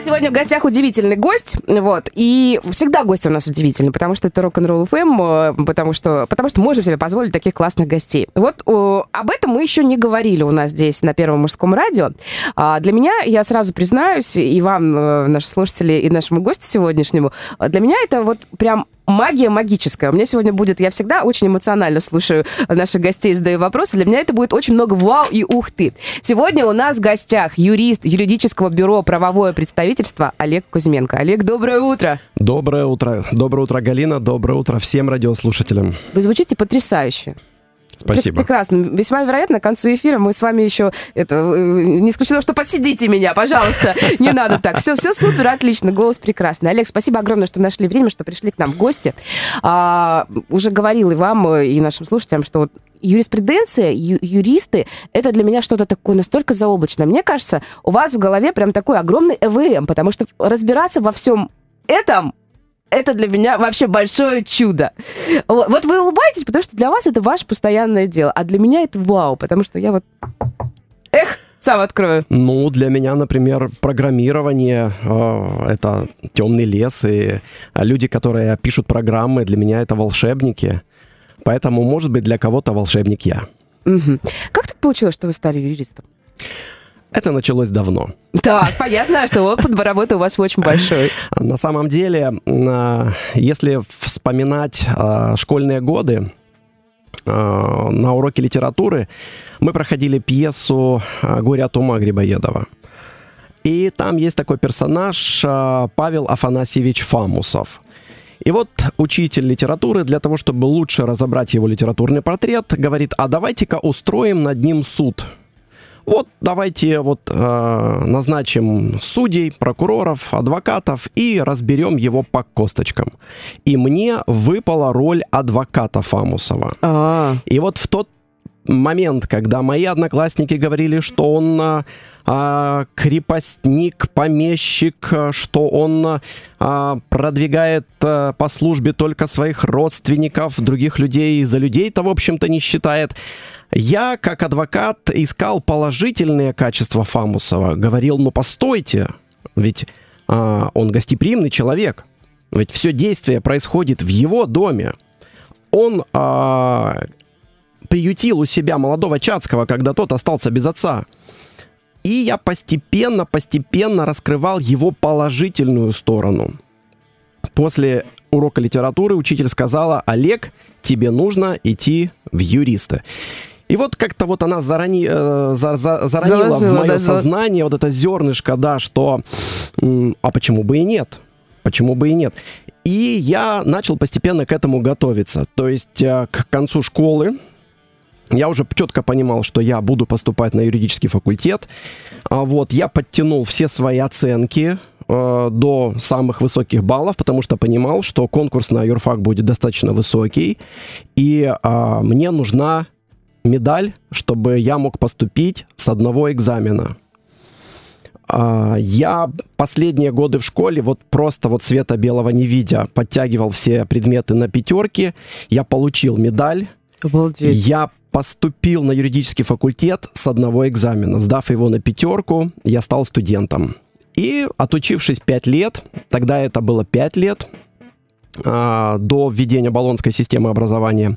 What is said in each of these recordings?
сегодня в гостях удивительный гость, вот, и всегда гости у нас удивительные, потому что это рок-н-ролл FM, э, потому что, потому что можем себе позволить таких классных гостей. Вот о, об этом мы еще не говорили у нас здесь на Первом мужском радио. А для меня, я сразу признаюсь, и вам, э, наши слушатели, и нашему гостю сегодняшнему, для меня это вот прям магия магическая. У меня сегодня будет, я всегда очень эмоционально слушаю наших гостей, задаю вопросы. Для меня это будет очень много вау и ух ты. Сегодня у нас в гостях юрист юридического бюро правовое представительство Олег Кузьменко. Олег, доброе утро. Доброе утро. Доброе утро, Галина. Доброе утро всем радиослушателям. Вы звучите потрясающе. Спасибо. Прекрасно. Весьма вероятно, к концу эфира мы с вами еще... Это, э, не исключено, что подсидите меня, пожалуйста. Не надо так. Все, все супер, отлично. Голос прекрасный. Олег, спасибо огромное, что нашли время, что пришли к нам в гости. А, уже говорил и вам, и нашим слушателям, что юриспруденция, ю, юристы, это для меня что-то такое настолько заоблачное. Мне кажется, у вас в голове прям такой огромный ЭВМ, потому что разбираться во всем этом это для меня вообще большое чудо. Вот вы улыбаетесь, потому что для вас это ваше постоянное дело, а для меня это вау, потому что я вот... Эх, сам открою. Ну, для меня, например, программирование э, это темный лес, и люди, которые пишут программы, для меня это волшебники. Поэтому, может быть, для кого-то волшебник я. Угу. Как так получилось, что вы стали юристом? Это началось давно. Так, я знаю, что опыт работы у вас очень большой. На самом деле, а, если вспоминать а, школьные годы, а, на уроке литературы мы проходили пьесу «Горе от ума» Грибоедова. И там есть такой персонаж Павел Афанасьевич Фамусов. И вот учитель литературы для того, чтобы лучше разобрать его литературный портрет, говорит, а давайте-ка устроим над ним суд – вот давайте вот э, назначим судей, прокуроров, адвокатов и разберем его по косточкам. И мне выпала роль адвоката Фамусова. А-а-а. И вот в тот момент, когда мои одноклассники говорили, что он а, крепостник, помещик, что он а, продвигает а, по службе только своих родственников, других людей за людей-то, в общем-то, не считает. Я, как адвокат, искал положительные качества Фамусова. Говорил, ну постойте, ведь а, он гостеприимный человек. Ведь все действие происходит в его доме. Он а, приютил у себя молодого Чацкого, когда тот остался без отца. И я постепенно, постепенно раскрывал его положительную сторону. После урока литературы учитель сказала, Олег, тебе нужно идти в юристы. И вот как-то вот она зарани, э, за, за, заронила Заложила, в мое да, сознание вот это зернышко, да, что а почему бы и нет? Почему бы и нет? И я начал постепенно к этому готовиться. То есть э, к концу школы я уже четко понимал, что я буду поступать на юридический факультет. А вот я подтянул все свои оценки э, до самых высоких баллов, потому что понимал, что конкурс на юрфак будет достаточно высокий, и э, мне нужна медаль, чтобы я мог поступить с одного экзамена. А, я последние годы в школе вот просто вот света белого не видя подтягивал все предметы на пятерки. Я получил медаль. Обалдеть. Я поступил на юридический факультет с одного экзамена. Сдав его на пятерку, я стал студентом. И отучившись 5 лет, тогда это было 5 лет, а, до введения баллонской системы образования,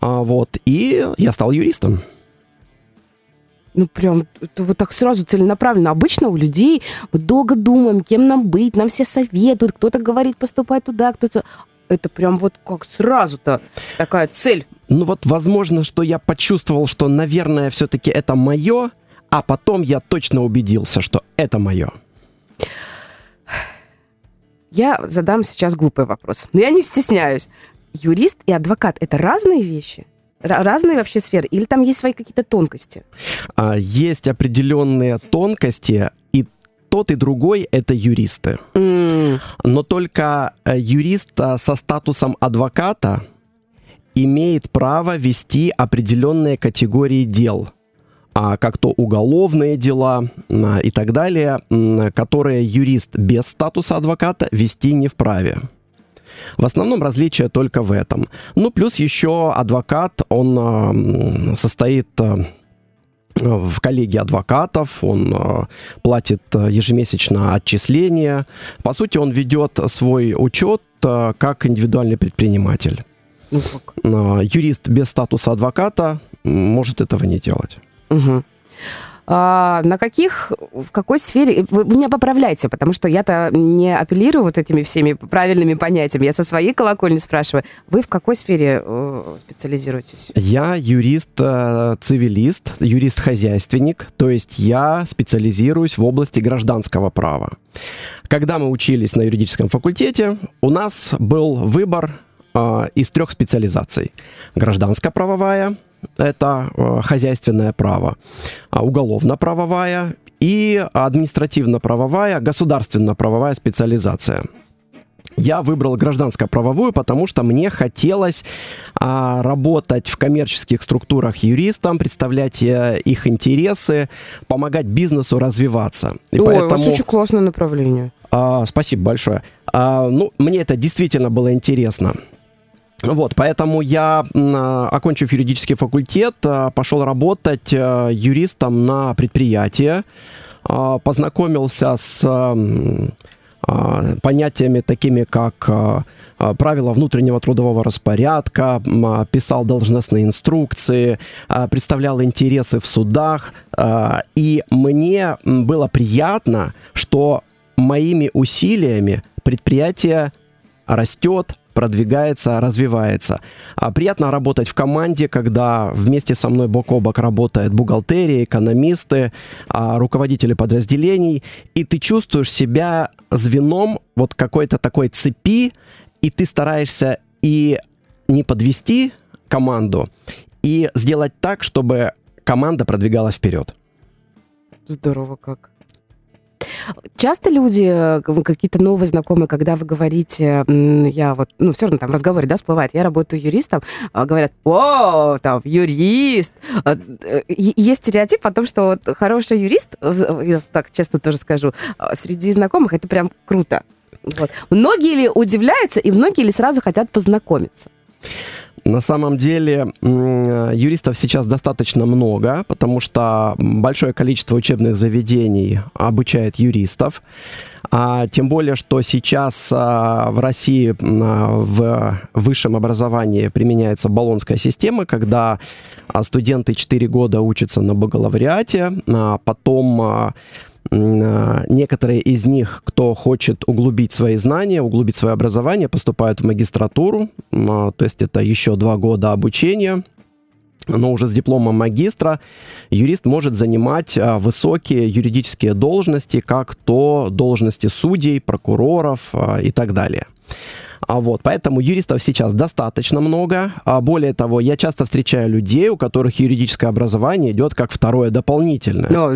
а, вот. И я стал юристом. Ну, прям, это вот так сразу целенаправленно. Обычно у людей мы долго думаем, кем нам быть, нам все советуют, кто-то говорит, поступай туда, кто-то... Это прям вот как сразу-то такая цель. Ну вот, возможно, что я почувствовал, что, наверное, все-таки это мое, а потом я точно убедился, что это мое. Я задам сейчас глупый вопрос. Но я не стесняюсь юрист и адвокат это разные вещи? разные вообще сферы? Или там есть свои какие-то тонкости? А, есть определенные тонкости, и тот и другой это юристы. Mm. Но только э, юрист со статусом адвоката имеет право вести определенные категории дел. а, как то уголовные дела и так далее, которые юрист без статуса адвоката вести не вправе. В основном различие только в этом. Ну, плюс еще адвокат, он состоит в коллегии адвокатов, он э, платит э, ежемесячно отчисления. По сути, он ведет свой учет э, как индивидуальный предприниматель. Ну? Юрист без статуса адвоката может этого не делать. Угу. А, на каких, в какой сфере... Вы, вы меня поправляйте, потому что я-то не апеллирую вот этими всеми правильными понятиями. Я со своей колокольни спрашиваю. Вы в какой сфере э, специализируетесь? Я юрист-цивилист, э, юрист-хозяйственник, то есть я специализируюсь в области гражданского права. Когда мы учились на юридическом факультете, у нас был выбор э, из трех специализаций. Гражданско-правовая, это э, хозяйственное право, а уголовно-правовая и административно-правовая, государственно-правовая специализация. Я выбрал гражданско-правовую, потому что мне хотелось а, работать в коммерческих структурах юристом, представлять э, их интересы, помогать бизнесу развиваться. И Ой, поэтому... у вас очень классное направление. А, спасибо большое. А, ну, мне это действительно было интересно. Вот, поэтому я, а, окончив юридический факультет, а, пошел работать а, юристом на предприятие, познакомился с понятиями такими, как правила внутреннего трудового распорядка, писал должностные инструкции, представлял интересы в судах. И мне было приятно, что моими усилиями предприятие растет, продвигается, развивается. А приятно работать в команде, когда вместе со мной бок о бок работает бухгалтерия, экономисты, а, руководители подразделений, и ты чувствуешь себя звеном вот какой-то такой цепи, и ты стараешься и не подвести команду, и сделать так, чтобы команда продвигалась вперед. Здорово как. Часто люди, э, какие-то новые знакомые, когда вы говорите, я вот, ну, все равно там в разговоре, да, всплывает, я работаю юристом, а, говорят, о, там, юрист. А, э, есть стереотип о том, что вот хороший юрист, я так честно тоже скажу, а, среди знакомых это прям круто. Вот. Многие ли удивляются, и многие ли сразу хотят познакомиться? На самом деле юристов сейчас достаточно много, потому что большое количество учебных заведений обучает юристов. А тем более, что сейчас а, в России а, в высшем образовании применяется баллонская система, когда а, студенты 4 года учатся на бакалавриате, а потом а, некоторые из них, кто хочет углубить свои знания, углубить свое образование, поступают в магистратуру, а, то есть это еще два года обучения, но уже с дипломом магистра юрист может занимать а, высокие юридические должности, как то должности судей, прокуроров и так далее. А вот, поэтому юристов сейчас достаточно много. А более того, я часто встречаю людей, у которых юридическое образование идет как второе дополнительное. No,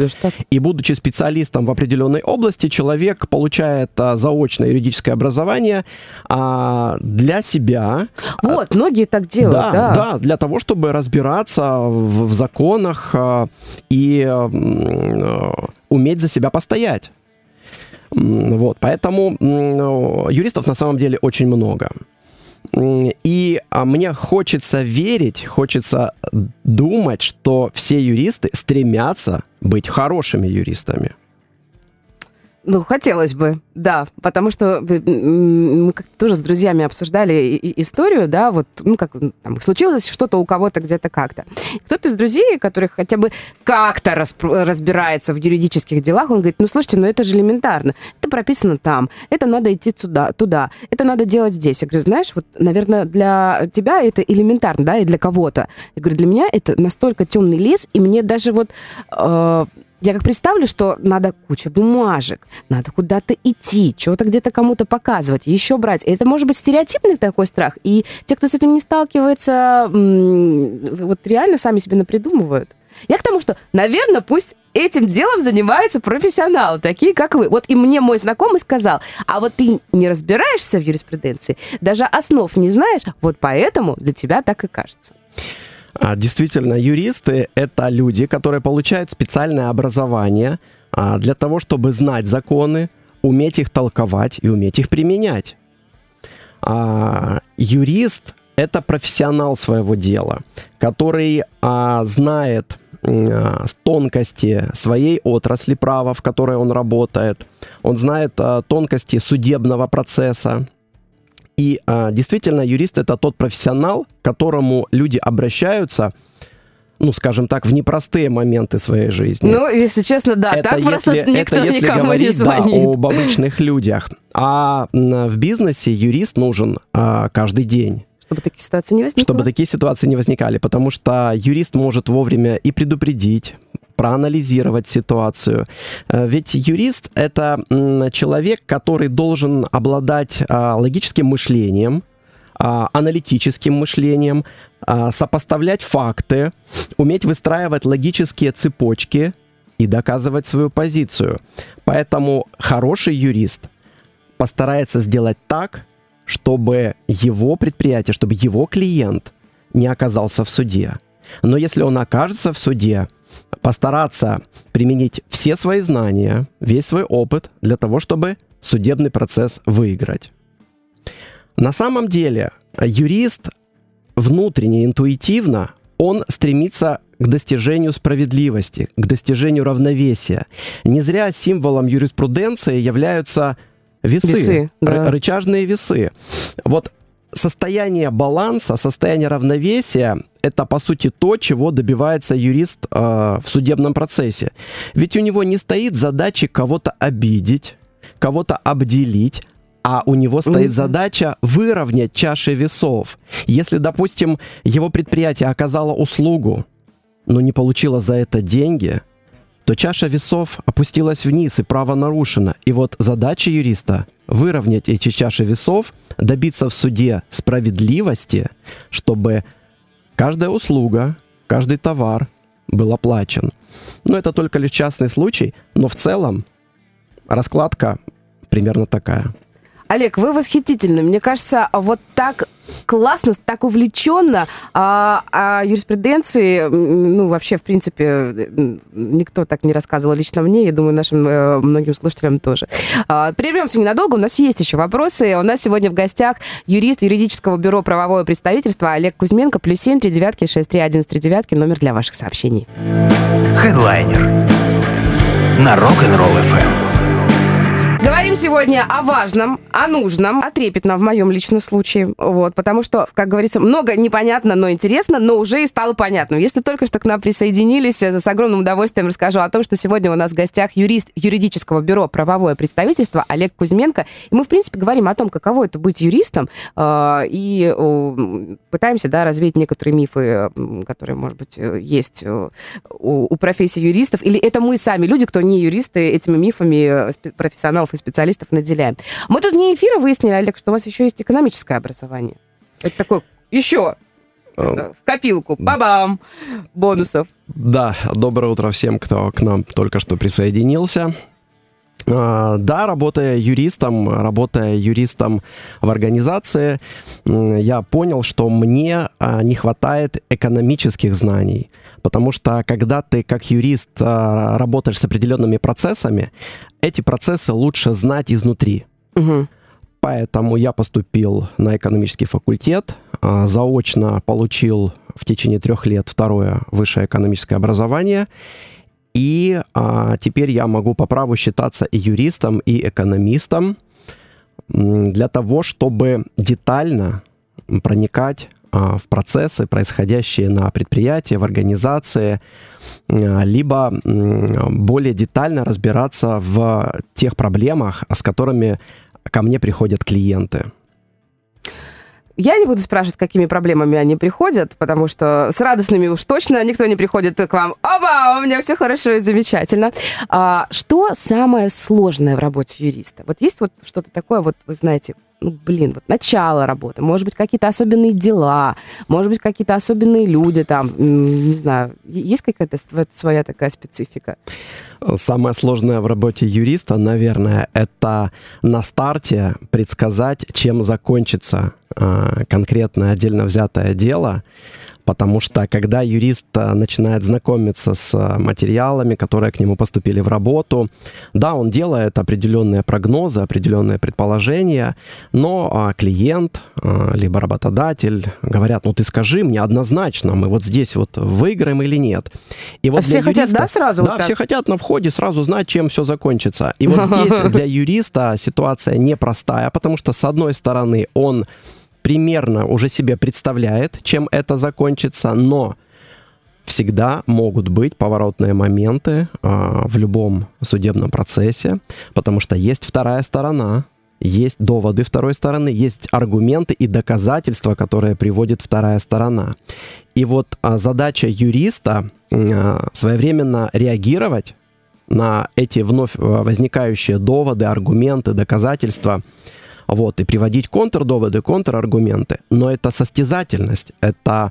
И будучи специалистом в определенной области, человек получает а, заочное юридическое образование а, для себя. Вот, а, многие так делают, да, да. Да, для того, чтобы разбираться в, в законах а, и а, уметь за себя постоять. Вот, поэтому юристов на самом деле очень много. И а мне хочется верить, хочется думать, что все юристы стремятся быть хорошими юристами. Ну, хотелось бы, да, потому что мы как тоже с друзьями обсуждали историю, да, вот, ну, как там, случилось что-то у кого-то где-то как-то. Кто-то из друзей, который хотя бы как-то разбирается в юридических делах, он говорит, ну, слушайте, ну, это же элементарно, это прописано там, это надо идти туда, туда, это надо делать здесь. Я говорю, знаешь, вот, наверное, для тебя это элементарно, да, и для кого-то. Я говорю, для меня это настолько темный лес, и мне даже вот... Э, я как представлю, что надо куча бумажек, надо куда-то идти, что-то где-то кому-то показывать, еще брать. Это может быть стереотипный такой страх. И те, кто с этим не сталкивается, вот реально сами себе напридумывают. Я к тому, что, наверное, пусть этим делом занимаются профессионалы, такие как вы. Вот и мне мой знакомый сказал, а вот ты не разбираешься в юриспруденции, даже основ не знаешь, вот поэтому для тебя так и кажется. А, действительно, юристы — это люди, которые получают специальное образование а, для того, чтобы знать законы, уметь их толковать и уметь их применять. А, юрист — это профессионал своего дела, который знает тонкости своей отрасли права, в которой он работает. Он знает тонкости судебного процесса. И а, действительно, юрист это тот профессионал, к которому люди обращаются ну, скажем так, в непростые моменты своей жизни. Ну, если честно, да, это так если, просто никто это если никому говорить, не звонит. Да, об обычных людях. А в бизнесе юрист нужен а, каждый день. Чтобы такие ситуации не возникли. Чтобы такие ситуации не возникали, потому что юрист может вовремя и предупредить, проанализировать ситуацию. Э, ведь юрист — это человек, который должен обладать а, логическим мышлением, а, аналитическим мышлением, а, сопоставлять факты, уметь выстраивать логические цепочки и доказывать свою позицию. Поэтому хороший юрист постарается сделать так, чтобы его предприятие, чтобы его клиент не оказался в суде. Но если он окажется в суде, постараться применить все свои знания, весь свой опыт для того, чтобы судебный процесс выиграть. На самом деле юрист внутренне, интуитивно, он стремится к достижению справедливости, к достижению равновесия. Не зря символом юриспруденции являются весы, Весы, да. рычажные весы. Вот состояние баланса, состояние равновесия – это, по сути, то, чего добивается юрист э, в судебном процессе. Ведь у него не стоит задачи кого-то обидеть, кого-то обделить, а у него стоит mm-hmm. задача выровнять чаши весов. Если, допустим, его предприятие оказало услугу, но не получило за это деньги, то чаша весов опустилась вниз и право нарушено. И вот задача юриста — выровнять эти чаши весов, добиться в суде справедливости, чтобы каждая услуга, каждый товар был оплачен. Но это только лишь частный случай, но в целом раскладка примерно такая. Олег, вы восхитительны. Мне кажется, вот так классно, так увлеченно а, о юриспруденции, ну, вообще, в принципе, никто так не рассказывал лично мне, я думаю, нашим э, многим слушателям тоже. А, прервемся ненадолго, у нас есть еще вопросы. У нас сегодня в гостях юрист юридического бюро правовое представительство Олег Кузьменко, плюс семь, три девятки, шесть, три, один, три девятки, номер для ваших сообщений. Хедлайнер на Rock'n'Roll FM. Говорим сегодня о важном, о нужном, о трепетном в моем личном случае. Вот, потому что, как говорится, много непонятно, но интересно, но уже и стало понятно. Если только что к нам присоединились, э, с огромным удовольствием расскажу о том, что сегодня у нас в гостях юрист юридического бюро «Правовое представительство» Олег Кузьменко. И мы, в принципе, говорим о том, каково это быть юристом, э, и пытаемся, да, развеять некоторые мифы, которые, может быть, э, есть у профессии юристов. Или это мы сами, люди, кто не юристы, этими мифами профессионалов и специалистов наделяем. Мы тут вне эфира выяснили, Олег, что у вас еще есть экономическое образование. Это такое еще в копилку. Бабам! Бонусов. Да, доброе утро всем, кто к нам только что присоединился. А, да, работая юристом, работая юристом в организации, я понял, что мне а, не хватает экономических знаний. Потому что когда ты как юрист а, работаешь с определенными процессами, эти процессы лучше знать изнутри. Угу. Поэтому я поступил на экономический факультет, заочно получил в течение трех лет второе высшее экономическое образование и а, теперь я могу по праву считаться и юристом, и экономистом для того, чтобы детально проникать а, в процессы, происходящие на предприятии, в организации, а, либо более детально разбираться в тех проблемах, с которыми ко мне приходят клиенты. Я не буду спрашивать, какими проблемами они приходят, потому что с радостными уж точно никто не приходит к вам. Оба, у меня все хорошо и замечательно. А, что самое сложное в работе юриста? Вот есть вот что-то такое, вот вы знаете, ну, блин, вот начало работы, может быть, какие-то особенные дела, может быть, какие-то особенные люди там, не знаю, есть какая-то своя такая специфика? Самое сложное в работе юриста, наверное, это на старте предсказать, чем закончится э, конкретное отдельно взятое дело, Потому что когда юрист а, начинает знакомиться с а, материалами, которые к нему поступили в работу, да, он делает определенные прогнозы, определенные предположения, но а, клиент, либо работодатель говорят, ну ты скажи мне однозначно, мы вот здесь вот выиграем или нет. И вот а все юриста, хотят, да, сразу? Да, вот все хотят на входе сразу знать, чем все закончится. И вот здесь для юриста ситуация непростая, потому что, с одной стороны, он примерно уже себе представляет, чем это закончится, но всегда могут быть поворотные моменты э, в любом судебном процессе, потому что есть вторая сторона, есть доводы второй стороны, есть аргументы и доказательства, которые приводит вторая сторона. И вот а, задача юриста а, своевременно реагировать на эти вновь возникающие доводы, аргументы, доказательства, вот, и приводить контрдоводы, контраргументы. Но это состязательность, это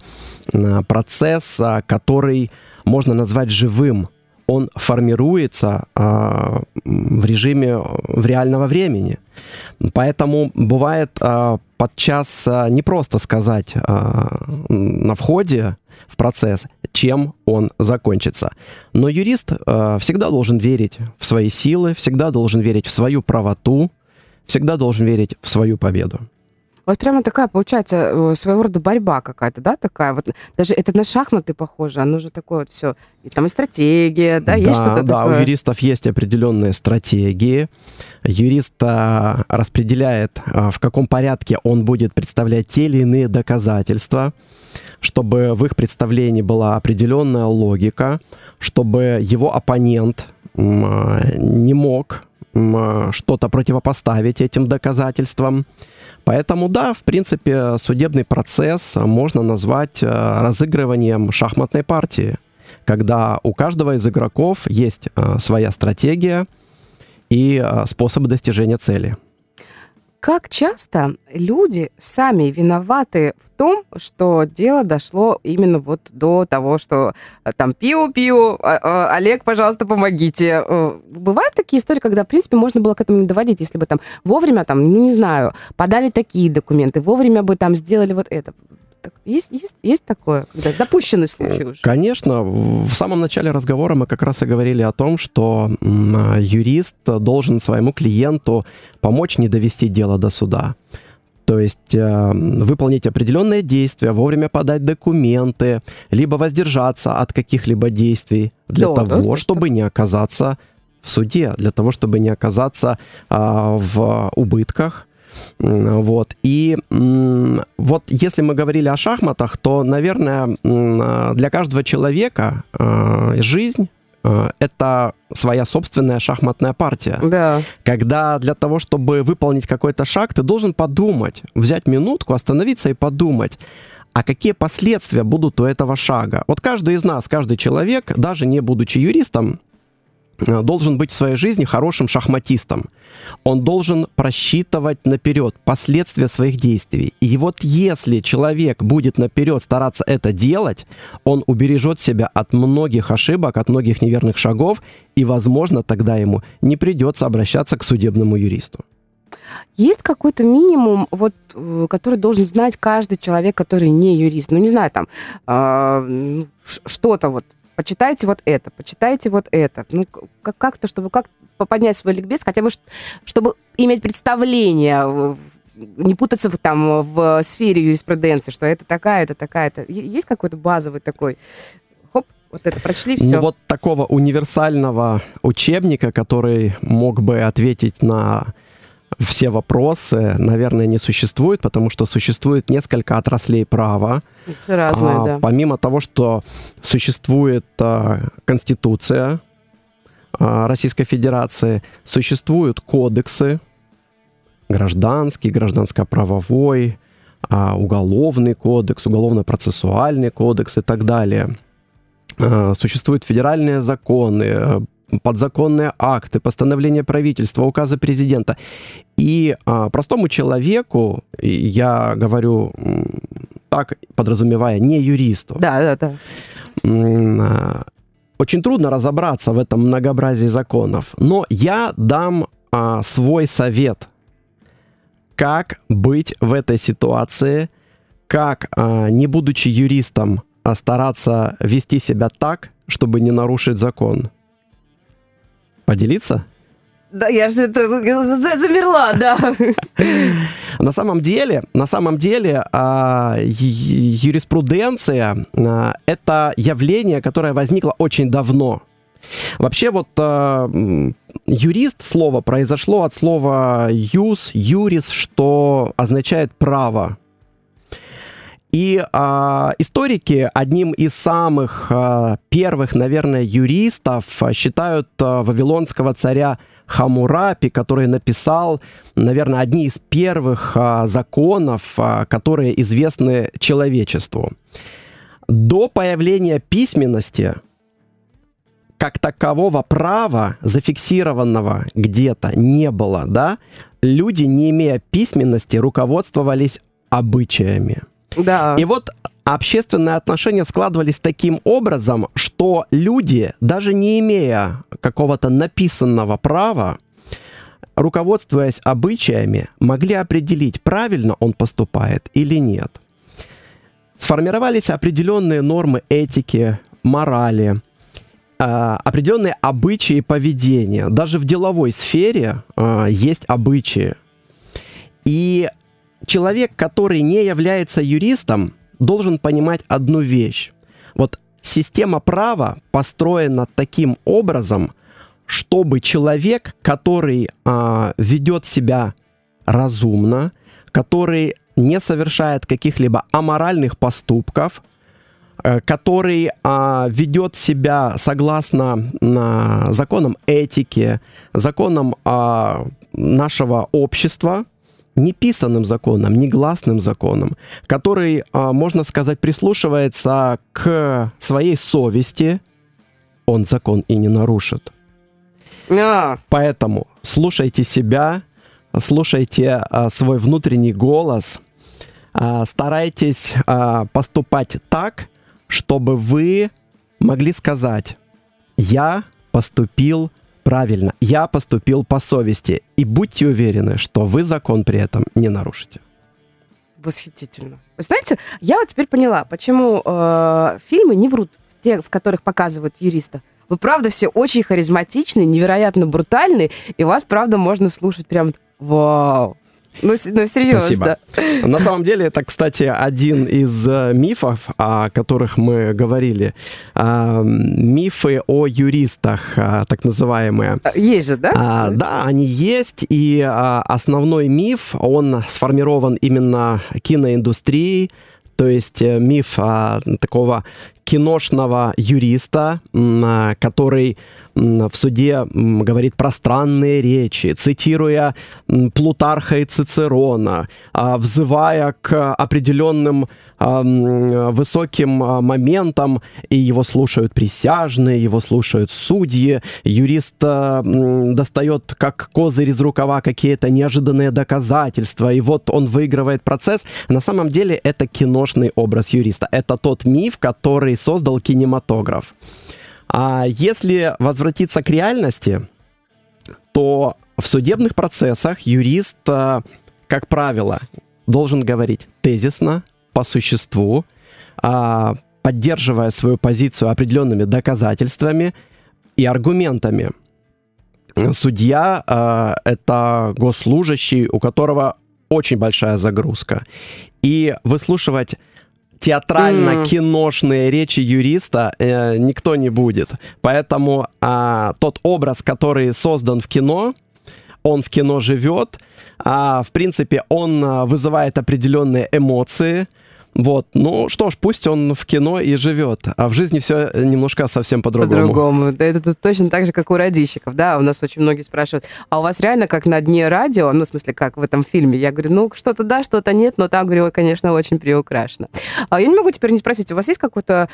процесс, а, который можно назвать живым. Он формируется э, в режиме в реального времени. Поэтому бывает э, подчас э, не просто сказать э, на входе в процесс, чем он закончится. Но юрист э, всегда должен верить в свои силы, всегда должен верить в свою правоту, всегда должен верить в свою победу. Вот прямо такая, получается, э, своего рода борьба какая-то, да, такая. Вот даже это на шахматы похоже, оно же такое вот все. И там и стратегия, да, да есть что-то да, такое? у юристов есть определенные стратегии. Юрист а, распределяет, а, в каком порядке он будет представлять те или иные доказательства, чтобы в их представлении была определенная логика, чтобы его оппонент а, не мог что-то противопоставить этим доказательствам. Поэтому да, в принципе, судебный процесс можно назвать э, разыгрыванием шахматной партии, когда у каждого из игроков есть э, своя стратегия и э, способы достижения цели. Как часто люди сами виноваты в том, что дело дошло именно вот до того, что э, там пиу-пиу, а, а, Олег, пожалуйста, помогите. Э, бывают такие истории, когда, в принципе, можно было к этому не доводить, если бы там вовремя, там, ну, не знаю, подали такие документы, вовремя бы там сделали вот это. Так, есть, есть, есть такое, когда запущенный случай уже? Конечно. В самом начале разговора мы как раз и говорили о том, что юрист должен своему клиенту помочь не довести дело до суда. То есть э, выполнить определенные действия, вовремя подать документы, либо воздержаться от каких-либо действий для да, того, да, чтобы не оказаться в суде, для того, чтобы не оказаться э, в убытках, вот. И вот если мы говорили о шахматах, то, наверное, для каждого человека э, жизнь э, это своя собственная шахматная партия. Да. Когда для того, чтобы выполнить какой-то шаг, ты должен подумать, взять минутку, остановиться и подумать, а какие последствия будут у этого шага. Вот каждый из нас, каждый человек, даже не будучи юристом, должен быть в своей жизни хорошим шахматистом. Он должен просчитывать наперед последствия своих действий. И вот если человек будет наперед стараться это делать, он убережет себя от многих ошибок, от многих неверных шагов, и, возможно, тогда ему не придется обращаться к судебному юристу. Есть какой-то минимум, вот, э, который должен знать каждый человек, который не юрист. Ну, не знаю, там, э, что-то вот почитайте вот это, почитайте вот это. Ну, как-то, чтобы как поднять свой ликбез, хотя бы, чтобы иметь представление, не путаться в, там в сфере юриспруденции, что это такая, это такая. Это... Есть какой-то базовый такой хоп, вот это прочли, все. Ну, вот такого универсального учебника, который мог бы ответить на все вопросы, наверное, не существует, потому что существует несколько отраслей права. Все разное, а, да. Помимо того, что существует а, Конституция а, Российской Федерации, существуют кодексы, гражданский, гражданско-правовой, а, уголовный кодекс, уголовно-процессуальный кодекс и так далее. А, существуют федеральные законы, подзаконные акты, постановления правительства, указы президента. И а, простому человеку, я говорю так, подразумевая, не юристу. Да, да, да. А, очень трудно разобраться в этом многообразии законов. Но я дам а, свой совет, как быть в этой ситуации, как, а, не будучи юристом, а, стараться вести себя так, чтобы не нарушить закон. Поделиться? Да, я же это замерла, да. На самом деле, на самом деле а, юриспруденция а, это явление, которое возникло очень давно. Вообще вот а, юрист слово произошло от слова юс, юрис, что означает право. И а, историки одним из самых а, первых, наверное, юристов считают а, вавилонского царя Хамурапи, который написал, наверное, одни из первых а, законов, а, которые известны человечеству. До появления письменности как такового права, зафиксированного где-то, не было, да? Люди, не имея письменности, руководствовались обычаями. Да. И вот общественные отношения складывались таким образом, что люди, даже не имея какого-то написанного права, руководствуясь обычаями, могли определить, правильно он поступает или нет. Сформировались определенные нормы этики, морали, а, определенные обычаи поведения. Даже в деловой сфере а, есть обычаи. И человек, который не является юристом, должен понимать одну вещь. Вот система права построена таким образом, чтобы человек, который а, ведет себя разумно, который не совершает каких-либо аморальных поступков, э, который а, ведет себя согласно а, законам этики, законам а, нашего общества, неписанным законом, негласным законом, который, а, можно сказать, прислушивается к своей совести, он закон и не нарушит. А. Поэтому слушайте себя, слушайте а, свой внутренний голос, а, старайтесь поступать так, чтобы вы могли сказать, я поступил правильно, я поступил по совести. И будьте уверены, что вы закон при этом не нарушите. Восхитительно. Вы знаете, я вот теперь поняла, почему э, фильмы не врут, те, в которых показывают юриста. Вы правда все очень харизматичны, невероятно брутальны, и вас правда можно слушать прям вау. Ну, ну серьезно. Спасибо. На самом деле, это, кстати, один из э, мифов, о которых мы говорили. А, мифы о юристах, а, так называемые. А, есть же, да? А, да, они есть, и основной миф, он сформирован именно киноиндустрией, то есть э, миф такого киношного юриста, который в суде говорит пространные речи, цитируя Плутарха и Цицерона, а, взывая к определенным высоким а, моментам, и его слушают присяжные, его слушают судьи, юрист достает как козырь из рукава какие-то неожиданные доказательства, и вот он выигрывает процесс. На самом деле это киношный образ юриста. Это тот миф, который создал кинематограф. А если возвратиться к реальности, то в судебных процессах юрист, э, как правило, должен говорить тезисно, по существу, а, поддерживая свою позицию определенными доказательствами и аргументами. Судья э, это госслужащий, у которого очень большая загрузка. И выслушивать театрально-киношные речи юриста э, никто не будет. Поэтому э, тот образ, который создан в кино, он в кино живет. А, в принципе, он а, вызывает определенные эмоции, вот, ну что ж, пусть он в кино и живет, а в жизни все немножко совсем по-другому. По-другому. Да, это точно так же, как у радищиков, да, у нас очень многие спрашивают, а у вас реально как на дне радио, ну, в смысле, как в этом фильме? Я говорю, ну, что-то да, что-то нет, но там, говорю, конечно, очень приукрашено. А я не могу теперь не спросить, у вас есть какой-то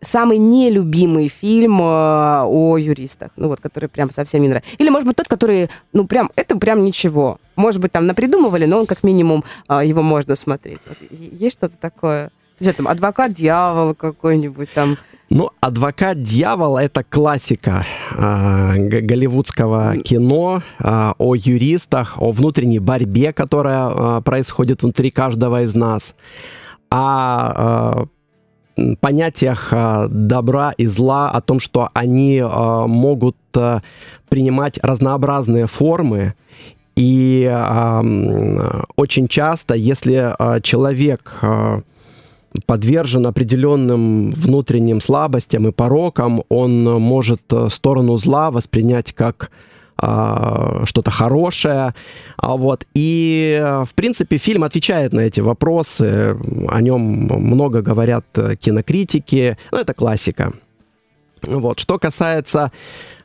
самый нелюбимый фильм э, о юристах, ну, вот, который прям совсем не нравится? Или, может быть, тот, который, ну, прям, это прям ничего, может быть, там напридумывали, но он как минимум а, его можно смотреть. Вот, есть что-то такое? Знаю, там, адвокат дьявола какой-нибудь там. Ну, адвокат дьявола это классика э, голливудского кино э, о юристах, о внутренней борьбе, которая э, происходит внутри каждого из нас. А э, понятиях э, добра и зла, о том, что они э, могут э, принимать разнообразные формы. И э, очень часто, если э, человек э, подвержен определенным внутренним слабостям и порокам, он может сторону зла воспринять как а, что-то хорошее. Вот. И, в принципе, фильм отвечает на эти вопросы. О нем много говорят кинокритики. Ну, это классика. Вот. Что касается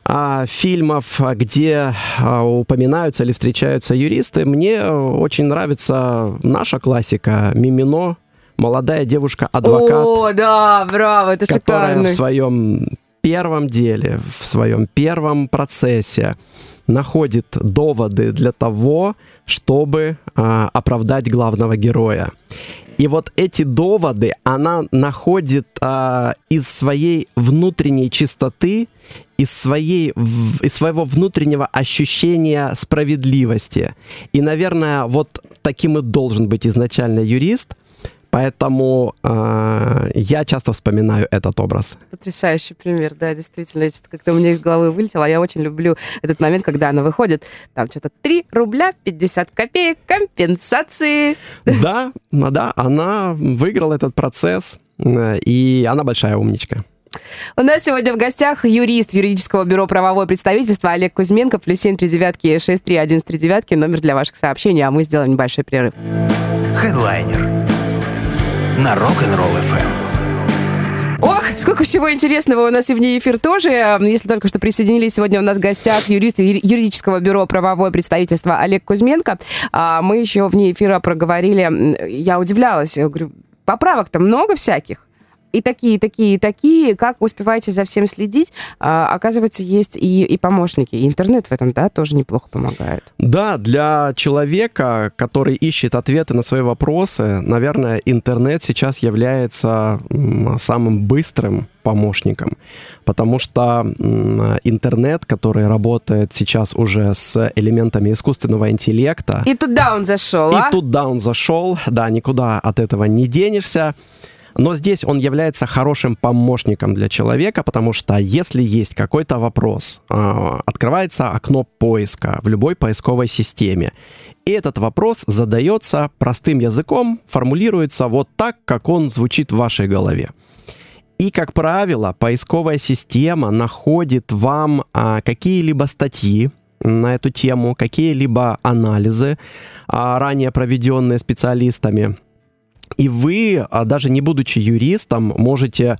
а, фильмов, где а, упоминаются или встречаются юристы, мне очень нравится наша классика «Мимино», молодая девушка-адвокат. О, да, браво, это которая в своем первом деле, в своем первом процессе находит доводы для того, чтобы а, оправдать главного героя. И вот эти доводы она находит а, из своей внутренней чистоты, из, своей, из своего внутреннего ощущения справедливости. И, наверное, вот таким и должен быть изначально юрист – Поэтому э, я часто вспоминаю этот образ. Потрясающий пример, да, действительно. Что-то как-то у меня из головы вылетело. А я очень люблю этот момент, когда она выходит, там что-то 3 рубля 50 копеек компенсации. Да, да, она выиграла этот процесс, и она большая умничка. У нас сегодня в гостях юрист юридического бюро правовое представительство Олег Кузьменко, плюс 7 3 девятки 6 3 1 3 девятки, номер для ваших сообщений, а мы сделаем небольшой перерыв. Хедлайнер на Rock'n'Roll FM. Ох, сколько всего интересного у нас и вне эфир тоже. Если только что присоединились, сегодня у нас в гостях юрист юридического бюро правовое представительство Олег Кузьменко. А мы еще вне эфира проговорили, я удивлялась, говорю, поправок-то много всяких и такие, такие, и такие, как успеваете за всем следить, а, оказывается, есть и, и помощники. И интернет в этом, да, тоже неплохо помогает. Да, для человека, который ищет ответы на свои вопросы, наверное, интернет сейчас является самым быстрым помощником, потому что интернет, который работает сейчас уже с элементами искусственного интеллекта... И туда он зашел, И а? туда он зашел, да, никуда от этого не денешься. Но здесь он является хорошим помощником для человека, потому что если есть какой-то вопрос, а, открывается окно поиска в любой поисковой системе, и этот вопрос задается простым языком, формулируется вот так, как он звучит в вашей голове. И, как правило, поисковая система находит вам а, какие-либо статьи на эту тему, какие-либо анализы, а, ранее проведенные специалистами, и вы, а даже не будучи юристом, можете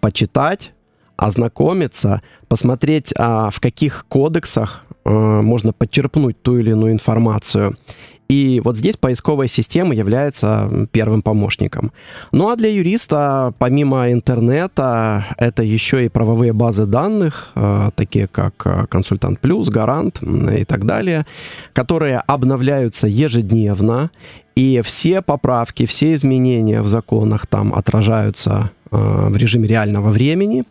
почитать, ознакомиться, посмотреть, а, в каких кодексах а, можно подчерпнуть ту или иную информацию. И вот здесь поисковая система является первым помощником. Ну а для юриста, помимо интернета, это еще и правовые базы данных, э, такие как э, Консультант Плюс, Гарант и так далее, которые обновляются ежедневно. И все поправки, все изменения в законах там отражаются в режиме реального времени.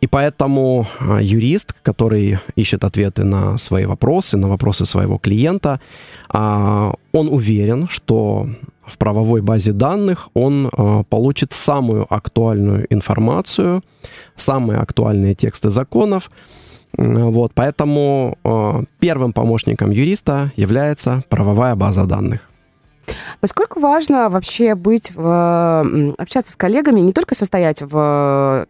И поэтому юрист, который ищет ответы на свои вопросы, на вопросы своего клиента, а, он уверен, что в правовой базе данных он э, получит самую актуальную информацию, самые актуальные тексты законов. Вот, поэтому э, первым помощником юриста является правовая база данных. Насколько важно вообще быть в, общаться с коллегами, не только состоять в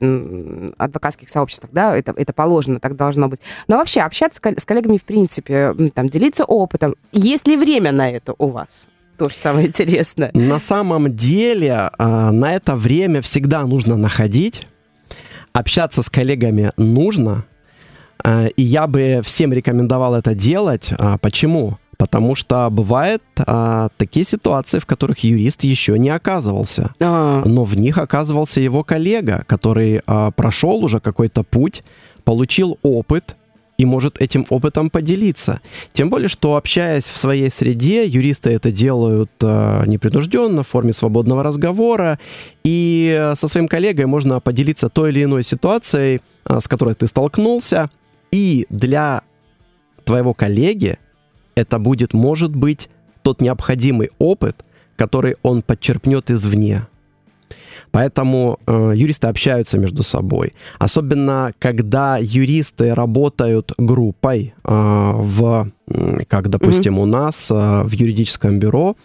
адвокатских сообществах, да, это, это положено, так должно быть, но вообще общаться с коллегами в принципе, там, делиться опытом. Есть ли время на это у вас? Тоже самое интересное. На самом деле а, на это время всегда нужно находить. Общаться с коллегами нужно, а, и я бы всем рекомендовал это делать. А, почему? Потому что бывают а, такие ситуации, в которых юрист еще не оказывался, а. но в них оказывался его коллега, который а, прошел уже какой-то путь, получил опыт и может этим опытом поделиться. Тем более, что общаясь в своей среде, юристы это делают а, непринужденно, в форме свободного разговора, и со своим коллегой можно поделиться той или иной ситуацией, а, с которой ты столкнулся, и для твоего коллеги это будет, может быть, тот необходимый опыт, который он подчерпнет извне. Поэтому э, юристы общаются между собой. Особенно, когда юристы работают группой э, в, как, допустим, mm-hmm. у нас э, в юридическом бюро,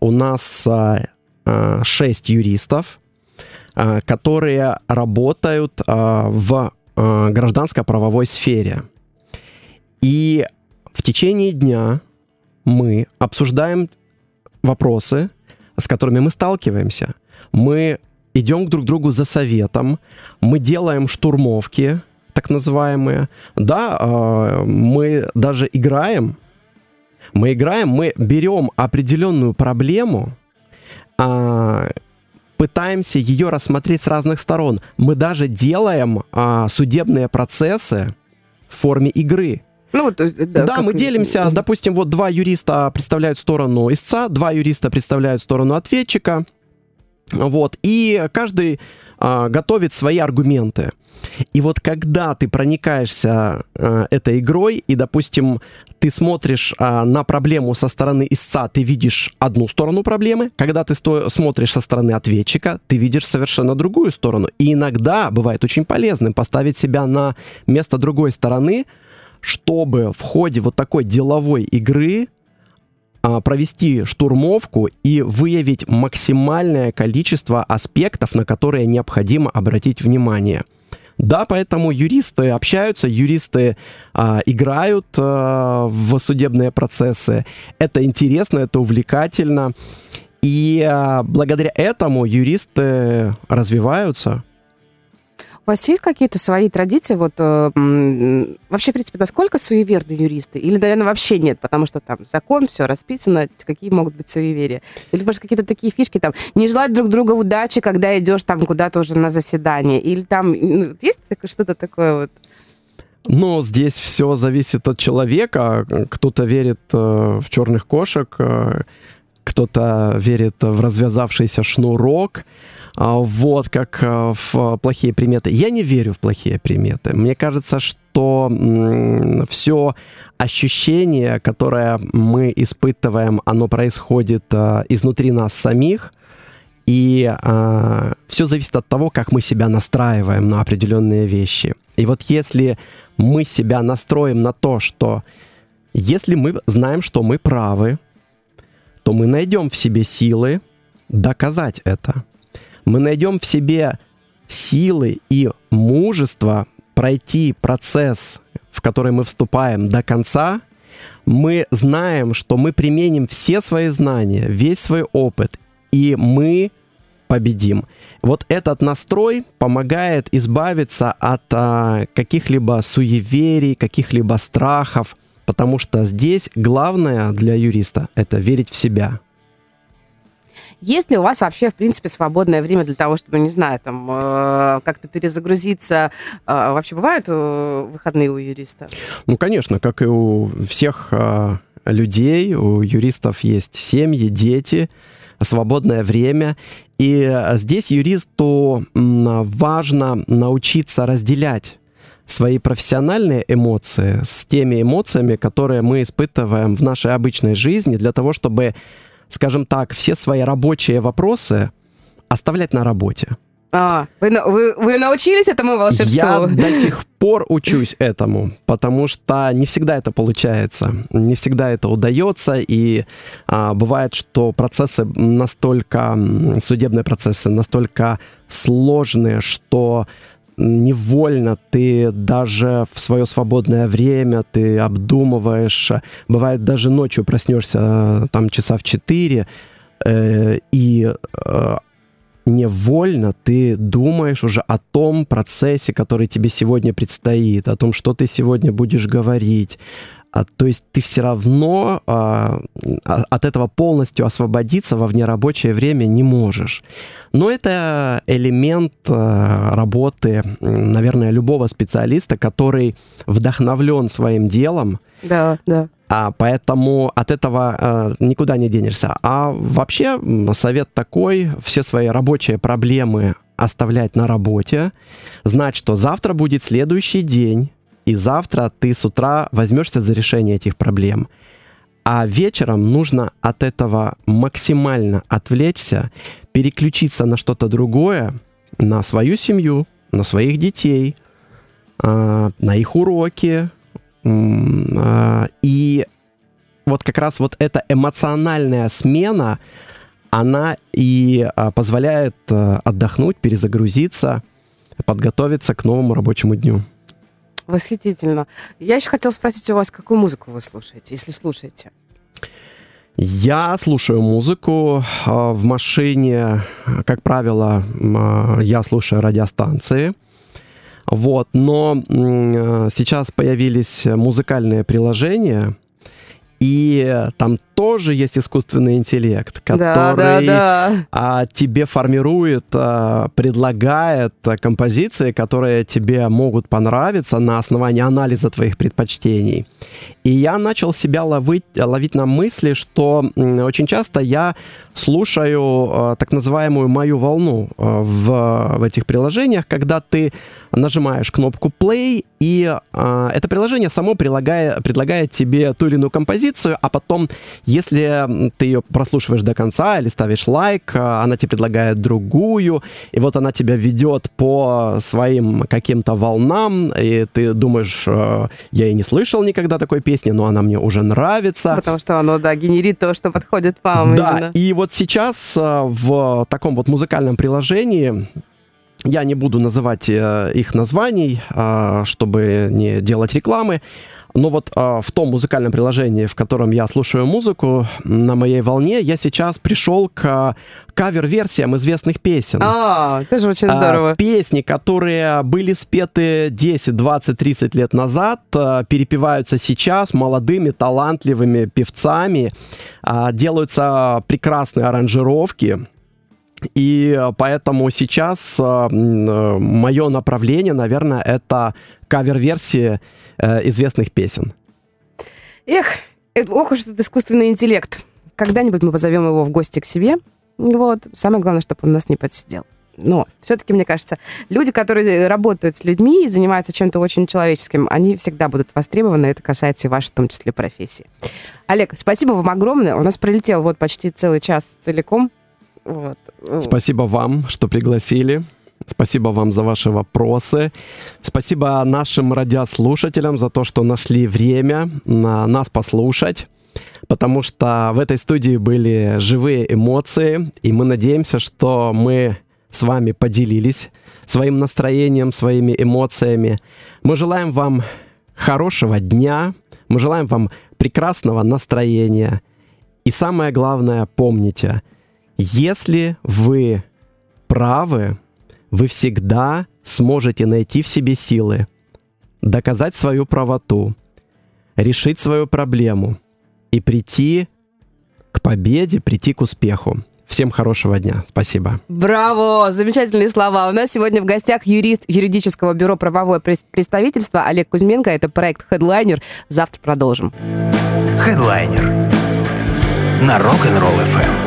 у нас э, э, 6 юристов, э, которые работают э, в э, гражданско-правовой сфере. И в течение дня мы обсуждаем вопросы, с которыми мы сталкиваемся. Мы идем друг к другу за советом, мы делаем штурмовки, так называемые. Да, э, мы даже играем. Мы играем, мы берем определенную проблему, э, пытаемся ее рассмотреть с разных сторон. Мы даже делаем э, судебные процессы в форме игры. Ну, то есть, да, да мы делимся, допустим, вот два юриста представляют сторону истца, два юриста представляют сторону ответчика, вот, и каждый а, готовит свои аргументы. И вот когда ты проникаешься э, этой игрой, и, допустим, ты смотришь э, на проблему со стороны истца, ты видишь одну сторону проблемы, когда ты сто- смотришь со стороны ответчика, ты видишь совершенно другую сторону. И иногда бывает очень полезным поставить себя на место другой стороны, чтобы в ходе вот такой деловой игры а, провести штурмовку и выявить максимальное количество аспектов, на которые необходимо обратить внимание. Да, поэтому юристы общаются, юристы а, играют а, в судебные процессы. Это интересно, это увлекательно. И а, благодаря этому юристы развиваются. У вас есть какие-то свои традиции? Вот э, вообще, в принципе, насколько суеверны юристы? Или, наверное, вообще нет, потому что там закон, все расписано, какие могут быть суеверия? Или, может, какие-то такие фишки, там, не желать друг друга удачи, когда идешь там куда-то уже на заседание? Или там ну, есть что-то такое вот? Ну, здесь все зависит от человека. Кто-то верит э, в черных кошек, э, кто-то верит в развязавшийся шнурок. А, вот, как э, в плохие приметы. Я не верю в плохие приметы. Мне кажется, что все ощущение, которое мы испытываем, оно происходит э, изнутри нас самих, и э, все зависит от того, как мы себя настраиваем на определенные вещи. И вот если мы себя настроим на то, что если мы знаем, что мы правы, то мы найдем в себе силы доказать это мы найдем в себе силы и мужество пройти процесс, в который мы вступаем до конца, мы знаем, что мы применим все свои знания, весь свой опыт, и мы победим. Вот этот настрой помогает избавиться от а, каких-либо суеверий, каких-либо страхов, потому что здесь главное для юриста это верить в себя. Есть ли у вас вообще, в принципе, свободное время для того, чтобы, не знаю, там, э, как-то перезагрузиться? Э, вообще бывают э, выходные у юриста? Ну, конечно, как и у всех э, людей, у юристов есть семьи, дети, свободное время. И здесь юристу важно научиться разделять свои профессиональные эмоции с теми эмоциями, которые мы испытываем в нашей обычной жизни, для того, чтобы скажем так, все свои рабочие вопросы оставлять на работе. А, вы, вы, вы научились этому волшебству? Я до сих пор учусь этому, потому что не всегда это получается, не всегда это удается, и а, бывает, что процессы настолько, судебные процессы настолько сложные, что невольно ты даже в свое свободное время ты обдумываешь, бывает даже ночью проснешься э, там часа в 4, э, и э, невольно ты думаешь уже о том процессе, который тебе сегодня предстоит, о том, что ты сегодня будешь говорить, а, то есть ты все равно а, а, от этого полностью освободиться во внерабочее время не можешь. Но это элемент а, работы, наверное, любого специалиста, который вдохновлен своим делом. Да, да. А поэтому от этого а, никуда не денешься. А вообще совет такой: все свои рабочие проблемы оставлять на работе, знать, что завтра будет следующий день, и завтра ты с утра возьмешься за решение этих проблем. А вечером нужно от этого максимально отвлечься, переключиться на что-то другое, на свою семью, на своих детей, а, на их уроки. А, и вот как раз вот эта эмоциональная смена, она и а, позволяет отдохнуть, перезагрузиться, подготовиться к новому рабочему дню. Восхитительно. Я еще хотела спросить у вас, какую музыку вы слушаете, если слушаете? Я слушаю музыку в машине, как правило, я слушаю радиостанции. Вот, но сейчас появились музыкальные приложения, и там тоже есть искусственный интеллект, который да, да, да. тебе формирует, а, предлагает композиции, которые тебе могут понравиться на основании анализа твоих предпочтений. И я начал себя ловить, ловить на мысли, что очень часто я слушаю а, так называемую мою волну а, в, в этих приложениях, когда ты нажимаешь кнопку play, и это приложение само предлагает, предлагает тебе ту или иную композицию, а потом если ты ее прослушиваешь до конца или ставишь лайк, э, она тебе предлагает другую, и вот она тебя ведет по своим каким-то волнам, и ты думаешь, э, я и не слышал никогда такой песни, но она мне уже нравится. Потому что оно, да, генерит то, что подходит вам. Да, именно. и вот сейчас э, в таком вот музыкальном приложении я не буду называть их названий, чтобы не делать рекламы. Но вот э, в том музыкальном приложении, в котором я слушаю музыку на моей волне, я сейчас пришел к кавер-версиям известных песен. А, тоже очень здорово. А, песни, которые были спеты 10, 20, 30 лет назад, а, перепеваются сейчас молодыми, талантливыми певцами, а, делаются прекрасные аранжировки. И поэтому сейчас э, мое направление, наверное, это кавер-версии э, известных песен. Эх, э, ох уж этот искусственный интеллект. Когда-нибудь мы позовем его в гости к себе. Вот. Самое главное, чтобы он нас не подсидел. Но все-таки, мне кажется, люди, которые работают с людьми и занимаются чем-то очень человеческим, они всегда будут востребованы. Это касается и вашей, в том числе, профессии. Олег, спасибо вам огромное. У нас пролетел вот почти целый час целиком. Вот. Спасибо вам, что пригласили. Спасибо вам за ваши вопросы. Спасибо нашим радиослушателям за то, что нашли время на нас послушать. Потому что в этой студии были живые эмоции, и мы надеемся, что мы с вами поделились своим настроением, своими эмоциями. Мы желаем вам хорошего дня, мы желаем вам прекрасного настроения. И самое главное, помните, если вы правы, вы всегда сможете найти в себе силы, доказать свою правоту, решить свою проблему и прийти к победе, прийти к успеху. Всем хорошего дня. Спасибо. Браво! Замечательные слова. У нас сегодня в гостях юрист юридического бюро правовое представительство Олег Кузьменко. Это проект Headliner. Завтра продолжим. Headliner на Rock'n'Roll FM.